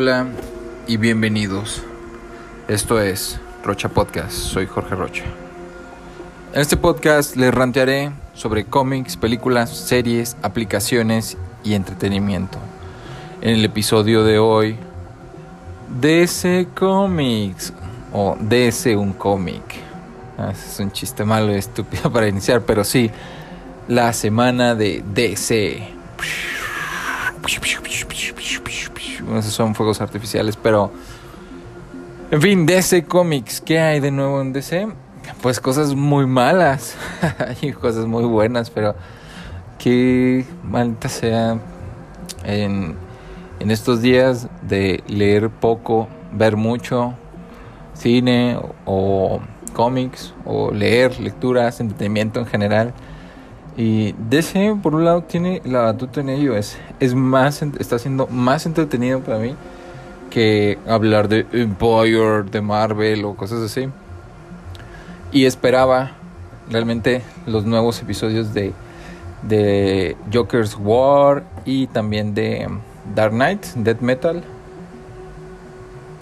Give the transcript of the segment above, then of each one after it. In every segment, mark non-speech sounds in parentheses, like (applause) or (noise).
Hola y bienvenidos. Esto es Rocha Podcast. Soy Jorge Rocha. En este podcast les rantearé sobre cómics, películas, series, aplicaciones y entretenimiento. En el episodio de hoy, DC Comics o DC un cómic. Ah, es un chiste malo y estúpido para iniciar, pero sí, la semana de DC. Esos son fuegos artificiales, pero... En fin, DC Comics, ¿qué hay de nuevo en DC? Pues cosas muy malas (laughs) y cosas muy buenas, pero que maldita sea en, en estos días de leer poco, ver mucho cine o cómics o leer, lecturas, entretenimiento en general. Y DC, por un lado, tiene la batuta en ello. Es, es más, está siendo más entretenido para mí que hablar de Empire, de Marvel o cosas así. Y esperaba realmente los nuevos episodios de, de Joker's War y también de Dark Knight, Death Metal.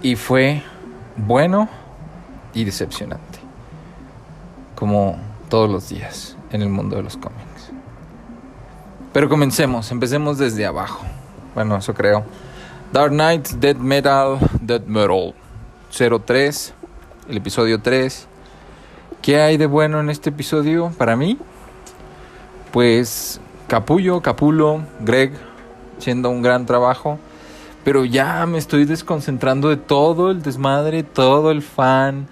Y fue bueno y decepcionante. Como todos los días en el mundo de los cómics. Pero comencemos, empecemos desde abajo. Bueno, eso creo. Dark Knight, Dead Metal, Dead Metal 03, el episodio 3. ¿Qué hay de bueno en este episodio para mí? Pues Capullo, Capulo, Greg, haciendo un gran trabajo. Pero ya me estoy desconcentrando de todo el desmadre, todo el fan,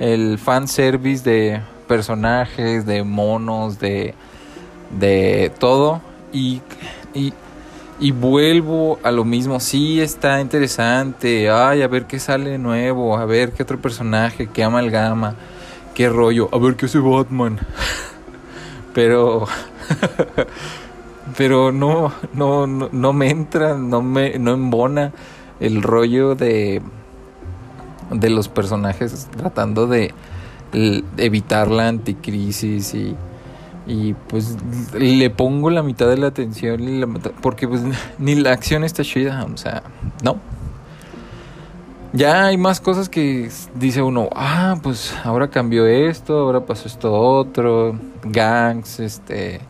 el fan service de personajes, de monos, de, de todo. Y, y, vuelvo a lo mismo. Sí, está interesante. Ay, a ver qué sale nuevo. A ver qué otro personaje, qué amalgama, qué rollo. A ver qué hace Batman. (laughs) Pero. (laughs) pero no, no, no, no me entra, no me no embona el rollo de de los personajes tratando de evitar la anticrisis y, y pues le pongo la mitad de la atención porque pues (laughs) ni la acción está chida, o sea, no. Ya hay más cosas que dice uno, ah, pues ahora cambió esto, ahora pasó esto otro, gangs, este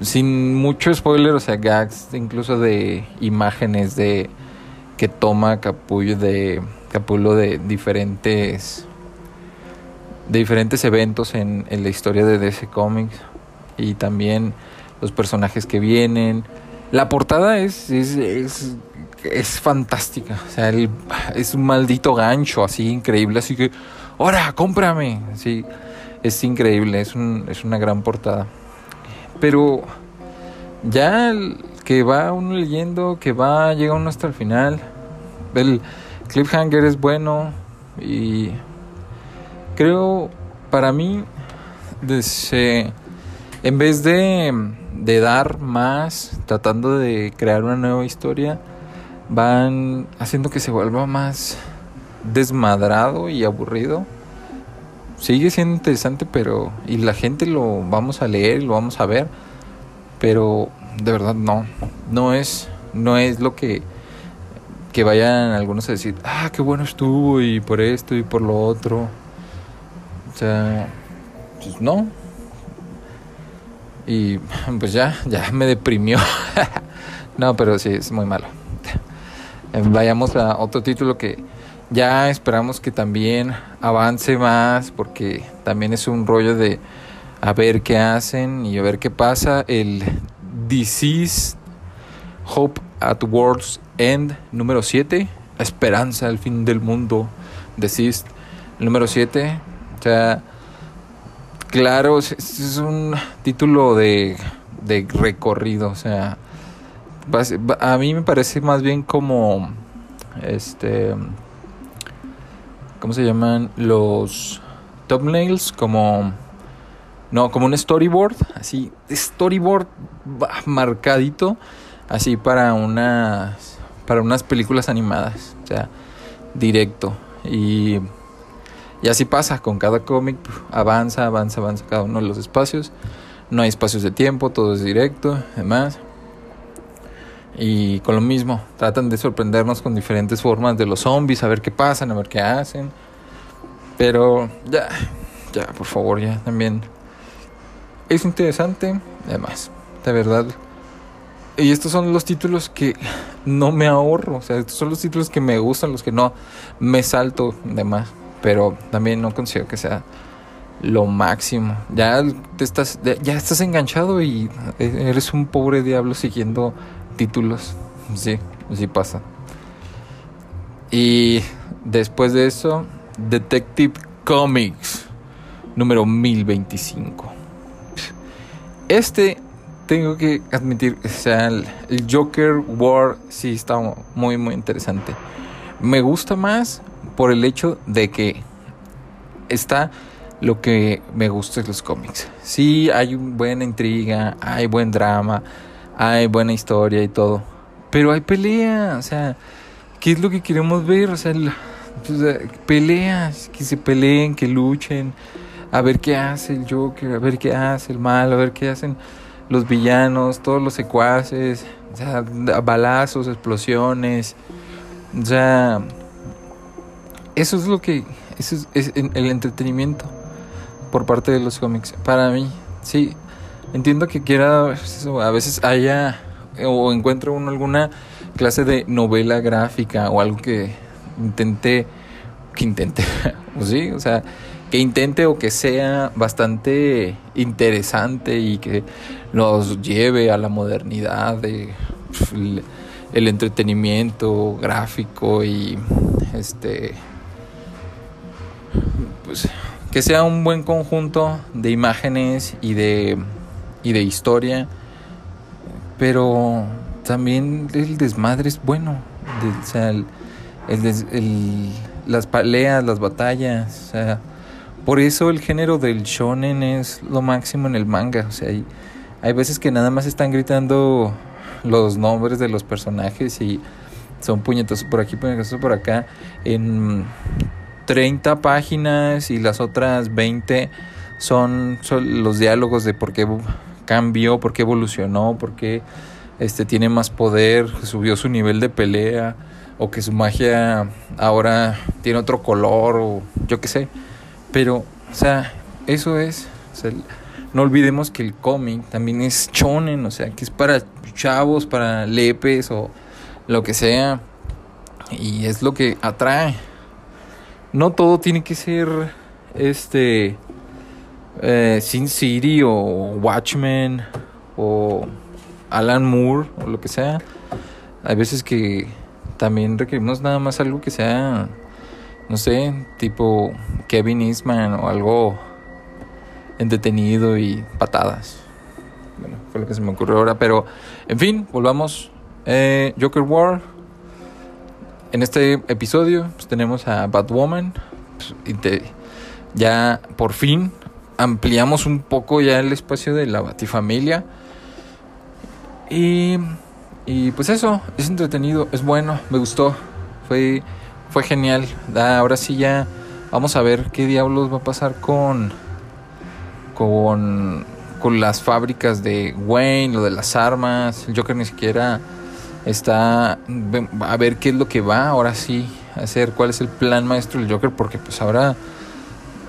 sin mucho spoiler, o sea, gags incluso de imágenes de que toma Capullo de Capullo de diferentes de diferentes eventos en, en, la historia de DC Comics y también los personajes que vienen. La portada es, es, es, es fantástica, o sea, es un maldito gancho así increíble, así que, ahora, cómprame, sí, es increíble, es, un, es una gran portada. Pero ya que va uno leyendo, que va, llega uno hasta el final, el cliffhanger es bueno y creo, para mí, en vez de, dar más, tratando de crear una nueva historia, van haciendo que se vuelva más desmadrado y aburrido. Sigue siendo interesante, pero y la gente lo vamos a leer, lo vamos a ver, pero de verdad no, no es no es lo que que vayan algunos a decir, "Ah, qué bueno estuvo y por esto y por lo otro." O sea, pues no. Y (laughs) pues ya, ya me deprimió. (laughs) no, pero sí, es muy malo. (laughs) Vayamos a otro título que ya esperamos que también avance más, porque también es un rollo de a ver qué hacen y a ver qué pasa. El Disease Hope at World's End número 7, Esperanza al fin del mundo, Disease número 7 o sea, claro, es un título de, de recorrido, o sea, a mí me parece más bien como, este, ¿cómo se llaman? Los thumbnails, como, no, como un storyboard, así, storyboard marcadito, así para unas, para unas películas animadas, o sea, directo y y así pasa con cada cómic, avanza, avanza, avanza cada uno de los espacios. No hay espacios de tiempo, todo es directo, además. Y con lo mismo, tratan de sorprendernos con diferentes formas de los zombies, a ver qué pasan, a ver qué hacen. Pero ya, ya, por favor, ya también. Es interesante, además, de verdad. Y estos son los títulos que no me ahorro. O sea, estos son los títulos que me gustan, los que no me salto de más. Pero también no considero que sea lo máximo. Ya te estás, ya estás enganchado y eres un pobre diablo siguiendo títulos. Sí, sí pasa. Y después de eso, Detective Comics número 1025. Este tengo que admitir, o sea, el, Joker War sí está muy muy interesante. Me gusta más por el hecho de que está lo que me gusta de los cómics. Sí, hay buena intriga, hay buen drama, hay buena historia y todo. Pero hay pelea, o sea, ¿qué es lo que queremos ver? O sea, pues, eh, peleas, que se peleen, que luchen, a ver qué hace el Joker, a ver qué hace el mal, a ver qué hacen los villanos, todos los secuaces, o sea, balazos, explosiones, o sea, eso es lo que, eso es el entretenimiento por parte de los cómics. Para mí, sí, entiendo que quiera, a veces haya o encuentro uno alguna clase de novela gráfica o algo que intente, que intente, o (laughs) sí, o sea, que intente o que sea bastante interesante y que nos lleve a la modernidad de el entretenimiento gráfico y este pues que sea un buen conjunto de imágenes y de, y de historia, pero también el desmadre es bueno, o sea, el, las peleas, las batallas, o sea, por eso el género del shonen es lo máximo en el manga, o sea, hay, hay veces que nada más están gritando los nombres de los personajes y son puñetazos por aquí, puñetazos por acá, en 30 páginas y las otras 20 son, los diálogos de por qué cambió, por qué evolucionó, por qué este, tiene más poder, subió su nivel de pelea o que su magia ahora tiene otro color o yo qué sé. Pero, o sea, eso es. no olvidemos que el cómic también es chonen, o sea, que es para chavos, para lepes o lo que sea. Y es lo que atrae no todo tiene que ser este eh, Sin City o Watchmen o Alan Moore o lo que sea. Hay veces que también requerimos nada más algo que sea, no sé, tipo Kevin Eastman o algo entretenido y patadas. Bueno, fue lo que se me ocurrió ahora, pero en fin, volvamos. Eh, Joker War en este episodio pues, tenemos a Batwoman. Pues, y ya por fin ampliamos un poco ya el espacio de la Batifamilia. Y, y pues eso, es entretenido, es bueno, me gustó. Fue, fue genial. ahora sí ya vamos a ver qué diablos va a pasar con, con, con las fábricas de Wayne, lo de las armas. El Joker ni siquiera está a ver qué es lo que va ahora sí a hacer, cuál es el plan maestro del Joker, porque pues ahora,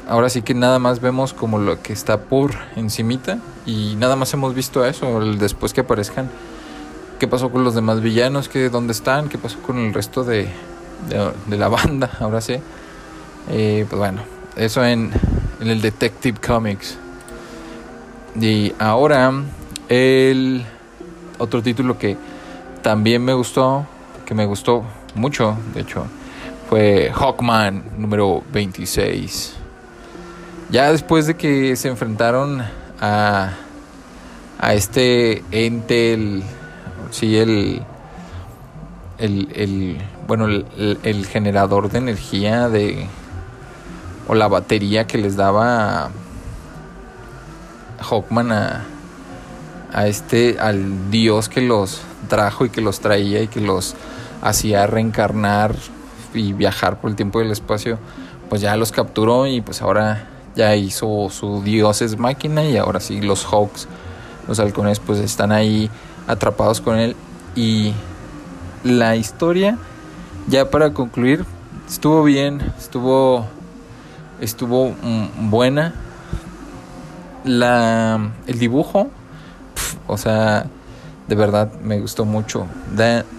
ahora sí que nada más vemos como lo que está por encimita y nada más hemos visto eso, después que aparezcan, qué pasó con los demás villanos, qué, dónde están, qué pasó con el resto de, de, la (laughs) banda, ahora sí. Eh, pues bueno, eso en, en el Detective Comics. Y ahora el otro título que también me gustó, que me gustó mucho, de hecho, fue Hawkman número 26. Ya después de que se enfrentaron a, a este ente, el, sí, el, el, bueno, el, el, generador de energía de, o la batería que les daba Hawkman a, a este, al dios que los trajo y que los traía y que los hacía reencarnar y viajar por el tiempo y el espacio, pues ya los capturó y pues ahora ya hizo su dioses máquina y ahora sí los Hawks, los halcones pues están ahí atrapados con él Y la historia, ya para concluir, estuvo bien, estuvo estuvo mm, buena. La el dibujo, o sea, de verdad me gustó mucho.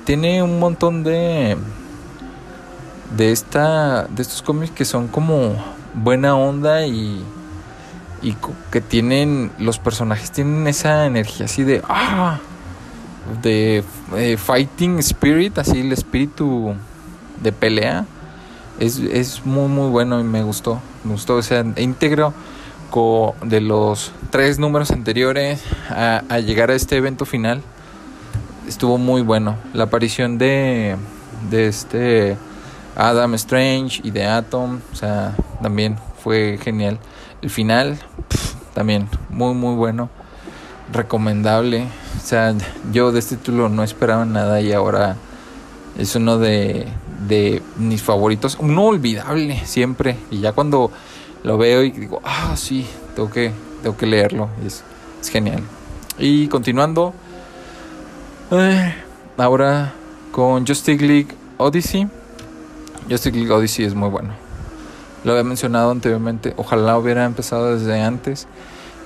tiene un montón de de esta de estos cómics que son como buena onda y y que tienen los personajes tienen esa energía así de ah de eh, fighting spirit así el espíritu de pelea. Es, es muy muy bueno y me gustó me gustó. O sea íntegro de los tres números anteriores a, a, llegar a este evento final estuvo muy bueno la aparición de de este Adam Strange y de Atom o sea también fue genial el final, también muy, muy bueno. Recomendable. O sea, yo de este título no esperaba nada y ahora es uno de, de mis favoritos. No olvidable siempre. Y ya cuando lo veo y digo, ah, sí, tengo que, tengo que leerlo. Es, es genial. Y continuando, ahora con Justice League Odyssey. Justice League Odyssey es muy bueno lo había mencionado anteriormente, ojalá hubiera empezado desde antes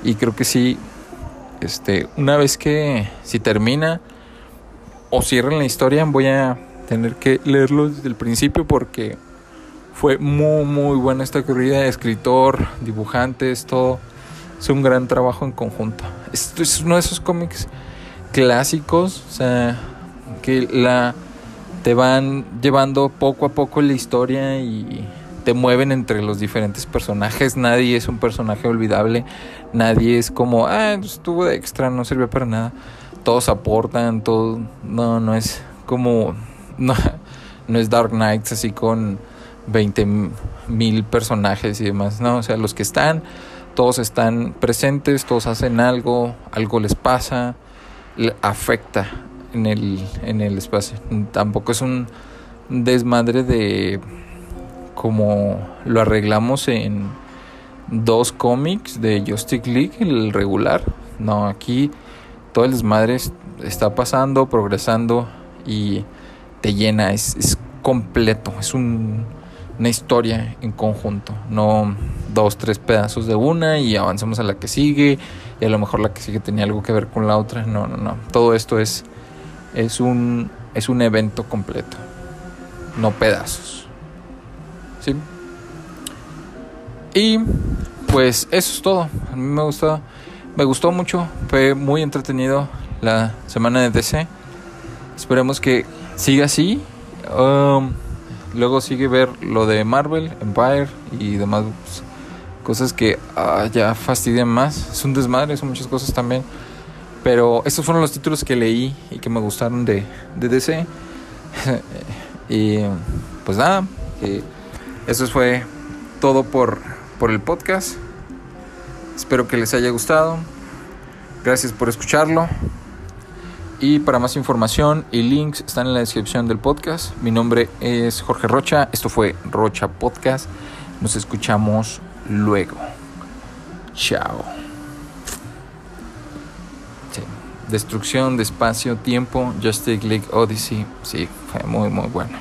y creo que sí, este, una vez que si termina o cierren la historia voy a tener que leerlo desde el principio porque fue muy muy buena esta corrida, escritor, dibujantes, todo, es un gran trabajo en conjunto. Esto es uno de esos cómics clásicos, o sea, que la te van llevando poco a poco la historia y te mueven entre los diferentes personajes. Nadie es un personaje olvidable. Nadie es como, ah, estuvo de extra, no sirvió para nada. Todos aportan, todo. No, no es como. No, no es Dark Knights así con 20 mil personajes y demás. No, o sea, los que están, todos están presentes, todos hacen algo, algo les pasa, afecta en el, en el espacio. Tampoco es un desmadre de como lo arreglamos en dos cómics de Justice League, el regular. No, aquí todo el desmadre está pasando, progresando y te llena, es, completo, es un, una historia en conjunto, no dos, tres pedazos de una y avanzamos a la que sigue y a lo mejor la que sigue tenía algo que ver con la otra, no, no, no, todo esto es, es, un, es un evento completo, no pedazos. Y pues eso es todo. A mí me gustó, me gustó mucho, fue muy entretenido la semana de DC. Esperemos que siga así. Um, luego sigue ver lo de Marvel, Empire y demás cosas que ah, ya fastidian más. Es un desmadre, son muchas cosas también. Pero estos fueron los títulos que leí y que me gustaron de, DC. (laughs) y pues nada, eso fue todo por, por el podcast. Espero que les haya gustado. Gracias por escucharlo. Y para más información y links están en la descripción del podcast. Mi nombre es Jorge Rocha. Esto fue Rocha Podcast. Nos escuchamos luego. Chao. Destrucción de espacio, tiempo, Justice League Odyssey. Sí, fue muy, muy bueno.